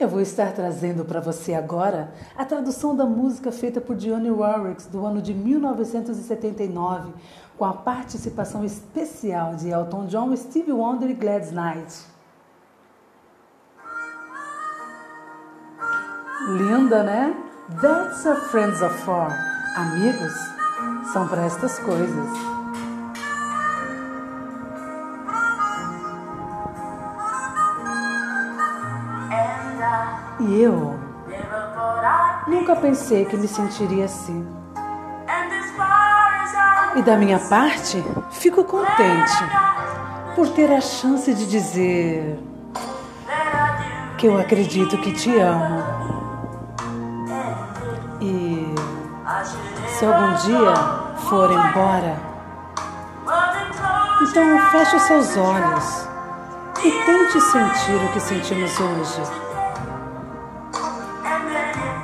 Eu vou estar trazendo para você agora a tradução da música feita por Dionne Warwick do ano de 1979, com a participação especial de Elton John, Stevie Wonder e Gladys Knight. Linda, né? That's a friends of for. Amigos são para estas coisas. E eu nunca pensei que me sentiria assim. E da minha parte, fico contente por ter a chance de dizer que eu acredito que te amo. E se algum dia for embora, então feche seus olhos e tente sentir o que sentimos hoje.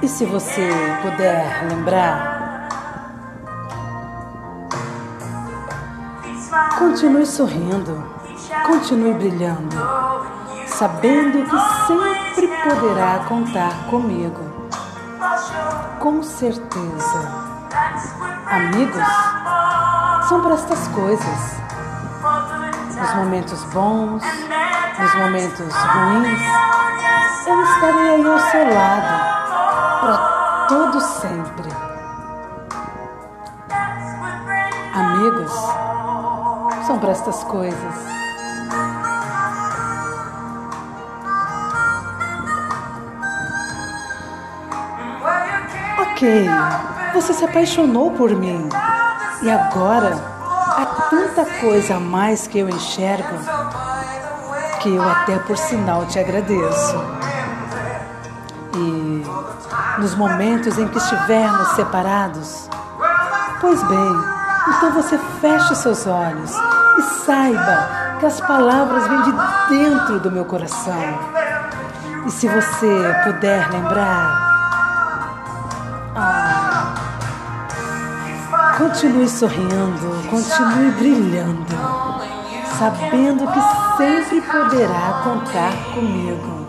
E se você puder lembrar, continue sorrindo, continue brilhando, sabendo que sempre poderá contar comigo. Com certeza. Amigos são para estas coisas. Nos momentos bons, nos momentos ruins, eu estarei aí ao seu lado todo sempre. Amigos são para estas coisas. Ok, você se apaixonou por mim e agora há tanta coisa a mais que eu enxergo que eu até por sinal te agradeço. E nos momentos em que estivermos separados? Pois bem, então você feche seus olhos e saiba que as palavras vêm de dentro do meu coração. E se você puder lembrar, ah, continue sorrindo, continue brilhando, sabendo que sempre poderá contar comigo.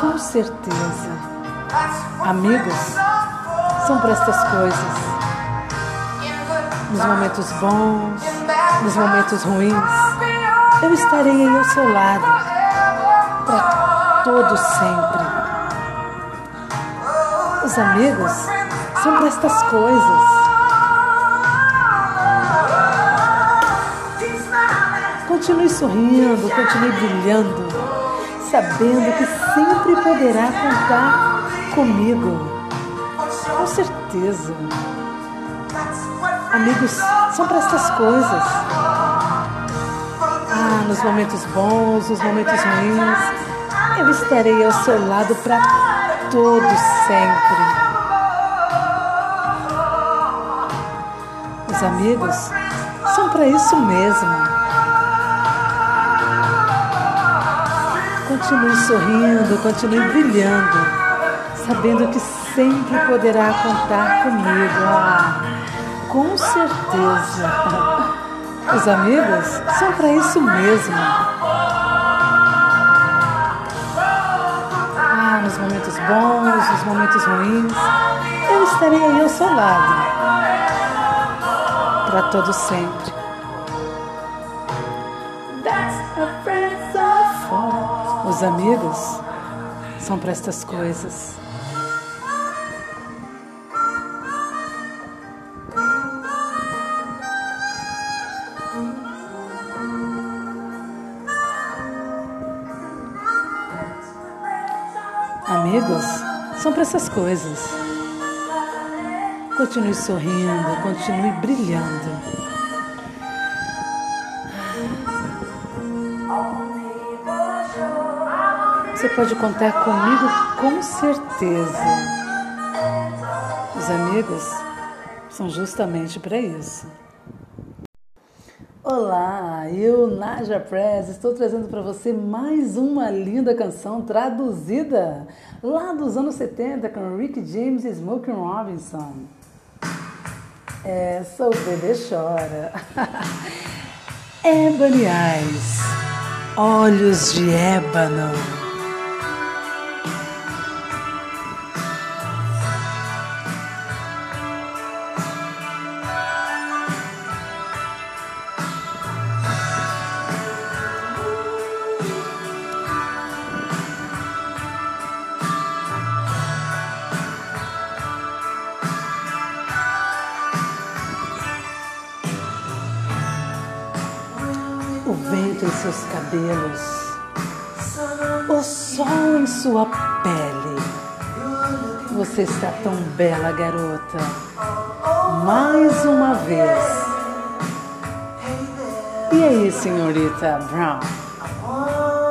Com certeza. Amigos são para estas coisas. Nos momentos bons, nos momentos ruins, eu estarei aí ao seu lado para todo sempre. Os amigos são para estas coisas. Continue sorrindo, continue brilhando, sabendo que sempre poderá contar comigo. Com certeza. Amigos são para estas coisas. Ah, nos momentos bons, nos momentos ruins, eu estarei ao seu lado para todos sempre. Os amigos são para isso mesmo. Continue sorrindo, continue brilhando sabendo que sempre poderá contar comigo. Ah, com certeza. Os amigos são para isso mesmo. Ah, nos momentos bons, nos momentos ruins, eu estarei aí ao seu lado. Para todo sempre. Os amigos são para estas coisas. Amigos são para essas coisas. Continue sorrindo, continue brilhando. Você pode contar comigo com certeza. Os amigos são justamente para isso. Olá, eu, Naja Press, estou trazendo para você mais uma linda canção traduzida lá dos anos 70 com Rick James e Smokey Robinson. Essa o bebê chora. Ebony Eyes, olhos de ébano. Seus cabelos, o sol em sua pele. Você está tão bela, garota. Mais uma vez. E aí, senhorita Brown?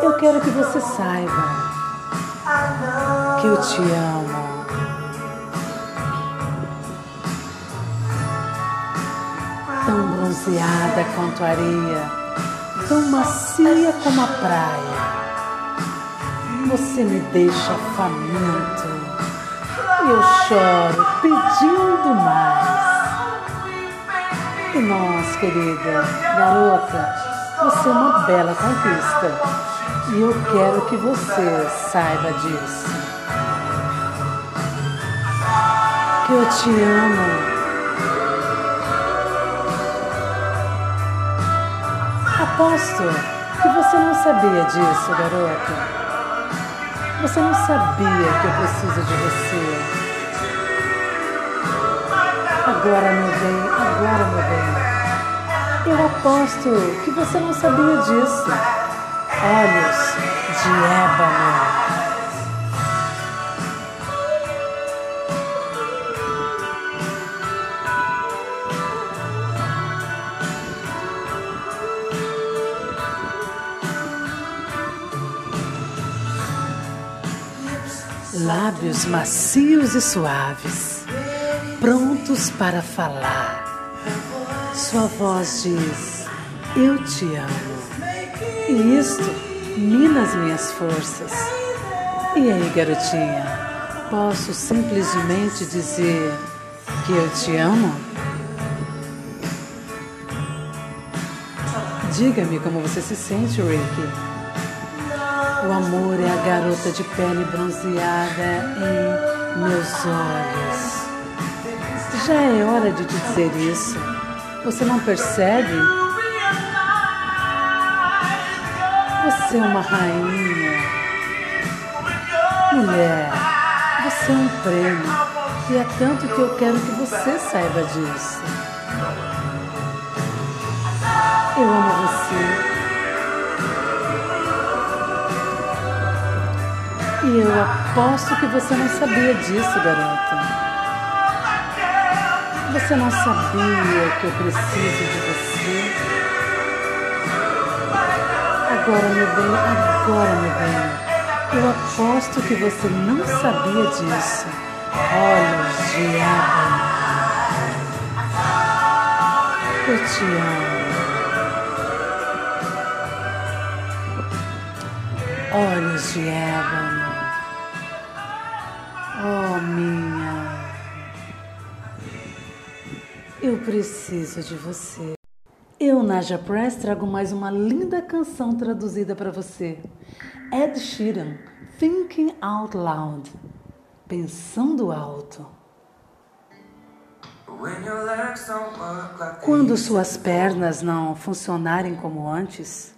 Eu quero que você saiba que eu te amo. Tão bronzeada quanto a areia, tão macia como a praia. Você me deixa faminto e eu choro pedindo mais. E nós, querida garota, você é uma bela conquista. E eu quero que você saiba disso. Que eu te amo. Aposto que você não sabia disso, garota. Você não sabia que eu preciso de você. Agora, meu bem, agora, meu bem. Eu aposto que você não sabia disso. Olhos de ébano. Lábios macios e suaves prontos para falar. Sua voz diz: Eu te amo. E isto mina as minhas forças. E aí, garotinha, posso simplesmente dizer que eu te amo? Diga-me como você se sente, Ricky. O amor é a garota de pele bronzeada em meus olhos. Já é hora de te dizer isso. Você não percebe? Você é uma rainha. Mulher, você é um prêmio. E é tanto que eu quero que você saiba disso. Eu amo você. E eu aposto que você não sabia disso, garota. Você não sabia que eu preciso de você? Agora, meu bem, agora, meu bem, eu aposto que você não sabia disso. Olhos de ébano. Eu te amo. Olhos de ébano. Preciso de você. Eu, Naja Press, trago mais uma linda canção traduzida para você. Ed Sheeran, Thinking Out Loud. Pensando alto. Quando suas pernas não funcionarem como antes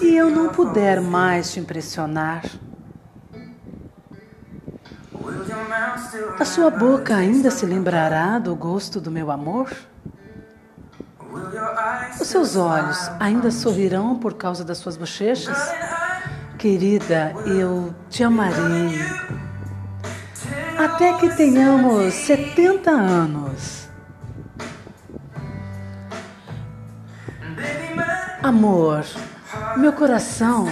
e eu não puder mais te impressionar, a sua boca ainda se lembrará do gosto do meu amor? Os seus olhos ainda sorrirão por causa das suas bochechas? Querida, eu te amarei. Até que tenhamos 70 anos. Amor, meu coração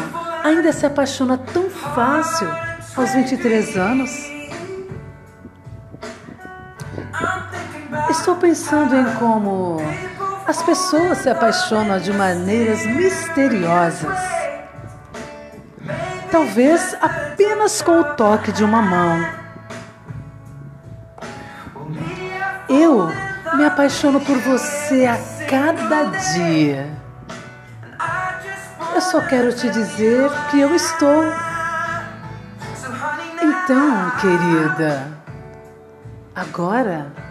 ainda se apaixona tão fácil aos 23 anos. Estou pensando em como as pessoas se apaixonam de maneiras misteriosas. Talvez apenas com o toque de uma mão. Eu me apaixono por você a cada dia. Eu só quero te dizer que eu estou. Então, querida, agora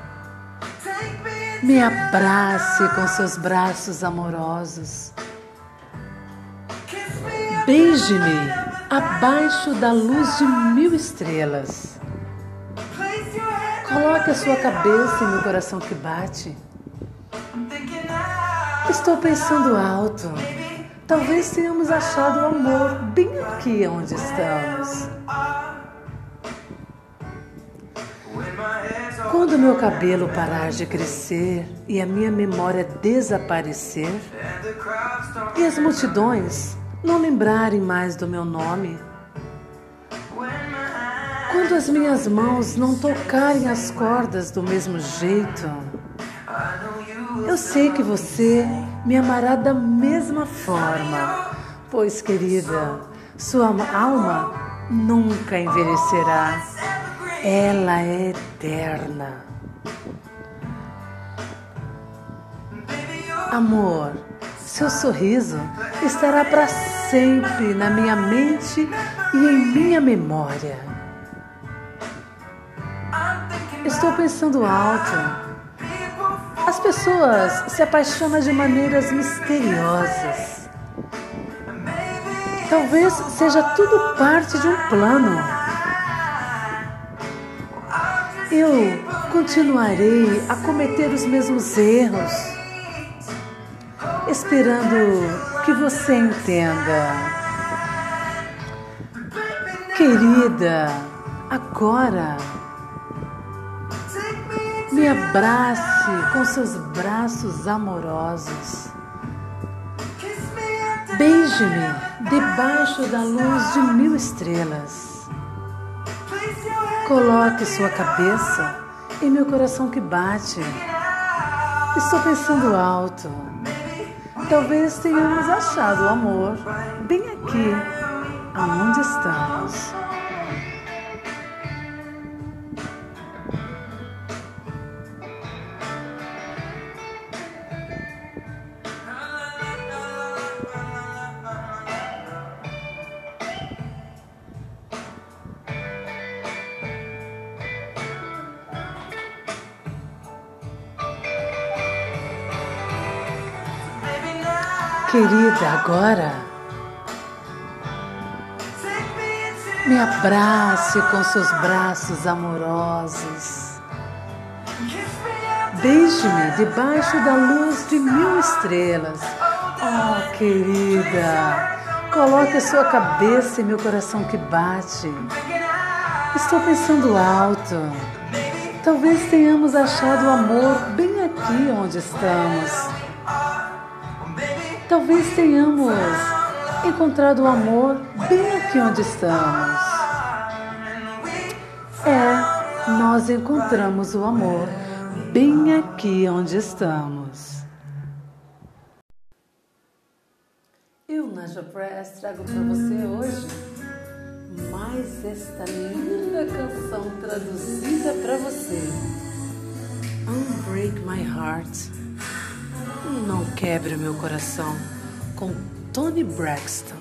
me abrace com seus braços amorosos. Beije-me abaixo da luz de mil estrelas. Coloque a sua cabeça em meu coração que bate. Estou pensando alto. Talvez tenhamos achado o amor bem aqui onde estamos. Quando meu cabelo parar de crescer e a minha memória desaparecer, e as multidões não lembrarem mais do meu nome, quando as minhas mãos não tocarem as cordas do mesmo jeito, eu sei que você me amará da mesma forma, pois, querida, sua alma nunca envelhecerá. Ela é eterna. Amor, seu sorriso estará para sempre na minha mente e em minha memória. Estou pensando alto. As pessoas se apaixonam de maneiras misteriosas. Talvez seja tudo parte de um plano. Eu continuarei a cometer os mesmos erros, esperando que você entenda. Querida, agora me abrace com seus braços amorosos. Beije-me debaixo da luz de mil estrelas. Coloque sua cabeça em meu coração que bate. Estou pensando alto. Talvez tenhamos achado o amor bem aqui, aonde estamos. Agora me abrace com seus braços amorosos. Beije-me debaixo da luz de mil estrelas. Oh, querida, coloque a sua cabeça em meu coração que bate. Estou pensando alto. Talvez tenhamos achado o amor bem aqui onde estamos. Talvez tenhamos encontrado o amor bem aqui onde estamos. É, nós encontramos o amor bem aqui onde estamos. Eu, Naja Press, trago para você hoje mais esta linda canção traduzida para você. Unbreak My Heart não quebre meu coração com Tony Braxton.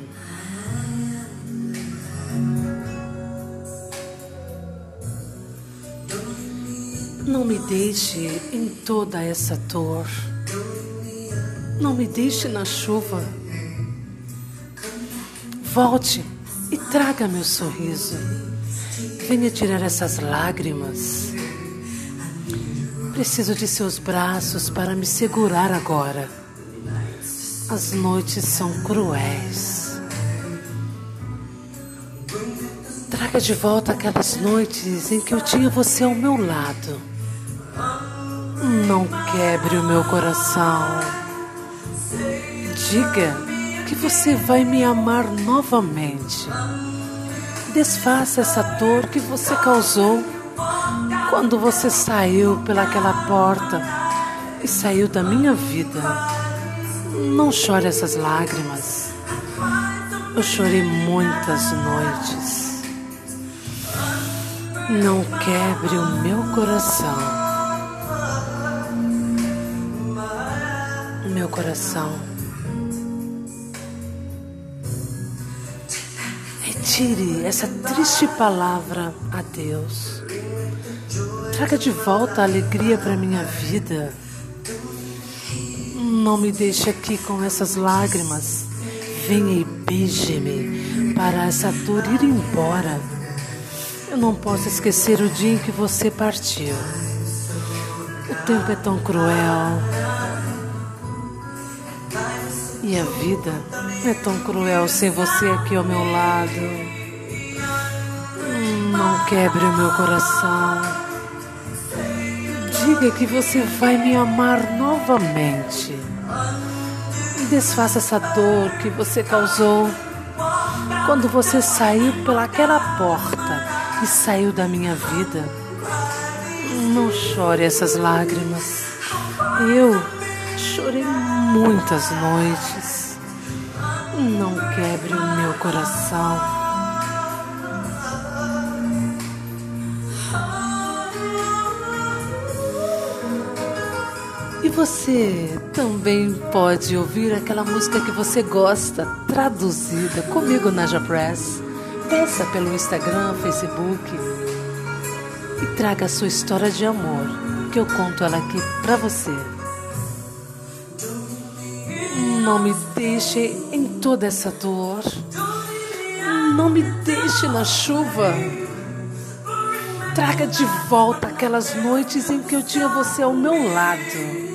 Não me deixe em toda essa dor. Não me deixe na chuva. Volte e traga meu sorriso. Venha tirar essas lágrimas. Preciso de seus braços para me segurar agora. As noites são cruéis. Traga de volta aquelas noites em que eu tinha você ao meu lado. Não quebre o meu coração. Diga que você vai me amar novamente. Desfaça essa dor que você causou quando você saiu pelaquela porta e saiu da minha vida, não chore essas lágrimas. Eu chorei muitas noites. Não quebre o meu coração. Meu coração. Retire essa triste palavra a Deus. Traga de volta a alegria para minha vida. Não me deixe aqui com essas lágrimas. Venha e beije-me para essa dor ir embora. Eu não posso esquecer o dia em que você partiu. O tempo é tão cruel. E a vida é tão cruel sem você aqui ao meu lado. Não quebre o meu coração. Diga que você vai me amar novamente. Desfaça essa dor que você causou quando você saiu pelaquela porta e saiu da minha vida. Não chore essas lágrimas. Eu chorei muitas noites. Não quebre o meu coração. Você também pode ouvir aquela música que você gosta, traduzida comigo na Japress. Peça pelo Instagram, Facebook e traga a sua história de amor, que eu conto ela aqui pra você. Não me deixe em toda essa dor. Não me deixe na chuva. Traga de volta aquelas noites em que eu tinha você ao meu lado.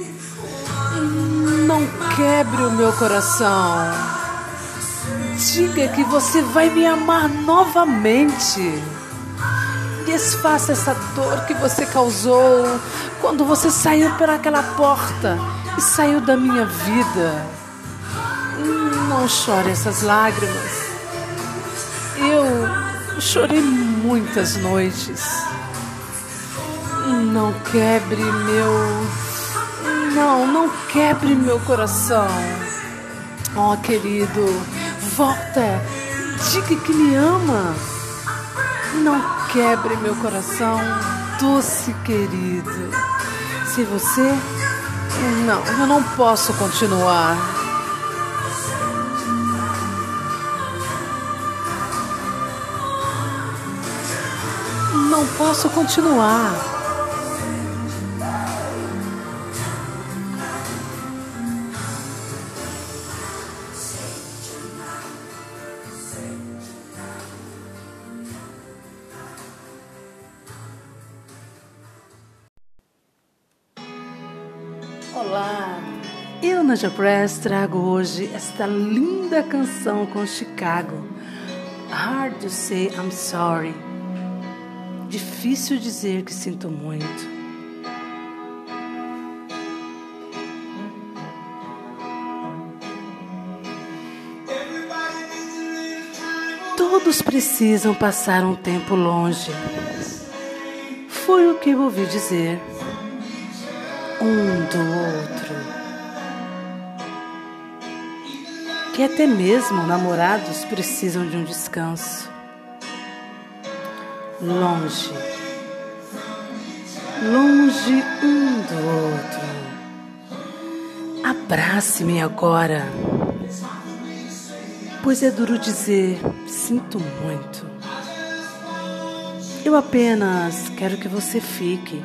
Quebre o meu coração. Diga que você vai me amar novamente. Desfaça essa dor que você causou quando você saiu por aquela porta e saiu da minha vida. Não chore essas lágrimas. Eu chorei muitas noites. Não quebre meu. Não, não quebre meu coração. Oh, querido, volta. Diga que me ama. Não quebre meu coração, doce querido. Se você. Não, eu não posso continuar. não posso continuar. Na Press trago hoje esta linda canção com Chicago. Hard to say I'm sorry difícil dizer que sinto muito. Todos precisam passar um tempo longe. Foi o que ouvi dizer. Um do outro. Até mesmo namorados precisam de um descanso longe, longe um do outro. Abrace-me agora, pois é duro dizer sinto muito. Eu apenas quero que você fique.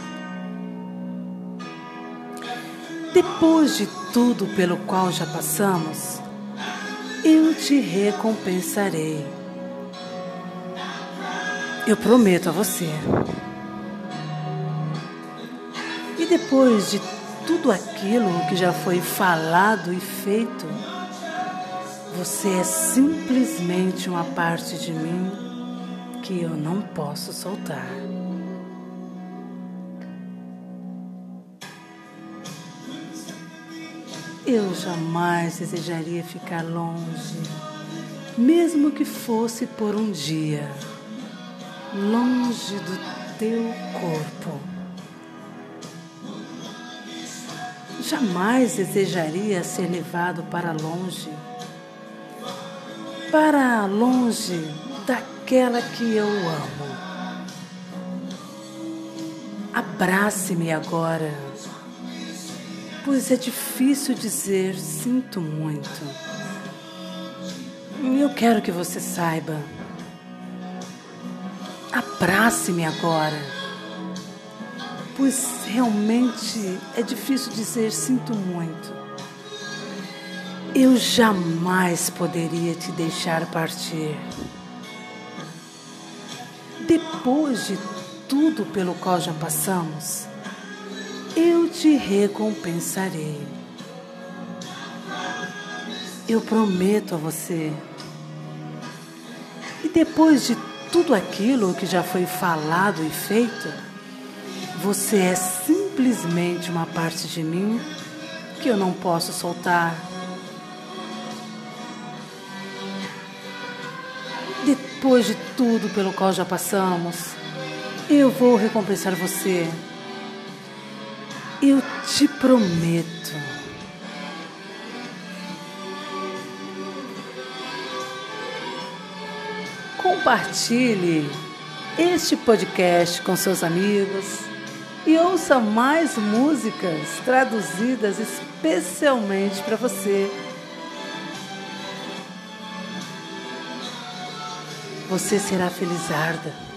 Depois de tudo pelo qual já passamos, eu te recompensarei eu prometo a você. E depois de tudo aquilo que já foi falado e feito, você é simplesmente uma parte de mim que eu não posso soltar. Eu jamais desejaria ficar longe, mesmo que fosse por um dia longe do teu corpo. Jamais desejaria ser levado para longe, para longe daquela que eu amo. Abrace-me agora, pois é difícil dizer sinto muito. Eu quero que você saiba Abrace-me agora, pois realmente é difícil dizer sinto muito. Eu jamais poderia te deixar partir. Depois de tudo pelo qual já passamos, eu te recompensarei. Eu prometo a você. E depois de tudo aquilo que já foi falado e feito, você é simplesmente uma parte de mim que eu não posso soltar. Depois de tudo pelo qual já passamos, eu vou recompensar você. Eu te prometo. Compartilhe este podcast com seus amigos e ouça mais músicas traduzidas especialmente para você. Você será felizarda.